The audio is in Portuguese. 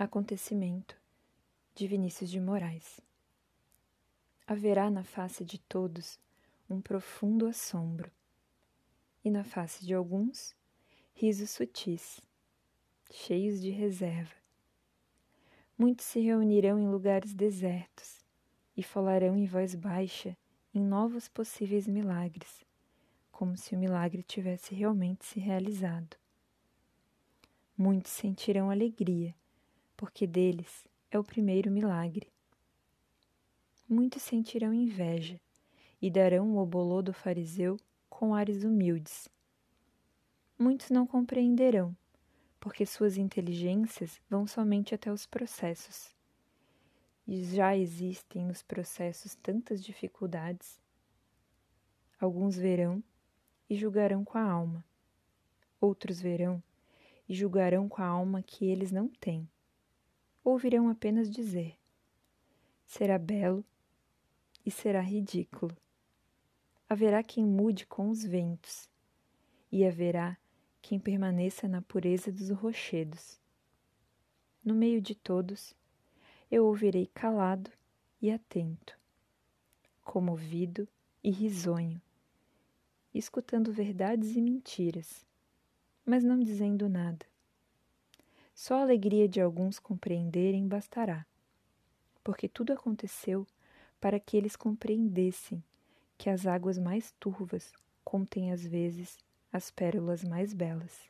Acontecimento de Vinícius de Moraes. Haverá na face de todos um profundo assombro, e na face de alguns risos sutis, cheios de reserva. Muitos se reunirão em lugares desertos e falarão em voz baixa em novos possíveis milagres, como se o milagre tivesse realmente se realizado. Muitos sentirão alegria porque deles é o primeiro milagre. Muitos sentirão inveja e darão o obolô do fariseu com ares humildes. Muitos não compreenderão, porque suas inteligências vão somente até os processos. E já existem nos processos tantas dificuldades. Alguns verão e julgarão com a alma. Outros verão e julgarão com a alma que eles não têm ouvirão apenas dizer: será belo e será ridículo. Haverá quem mude com os ventos, e haverá quem permaneça na pureza dos rochedos. No meio de todos, eu ouvirei calado e atento, comovido e risonho, escutando verdades e mentiras, mas não dizendo nada só a alegria de alguns compreenderem bastará, porque tudo aconteceu para que eles compreendessem que as águas mais turvas contêm às vezes as pérolas mais belas.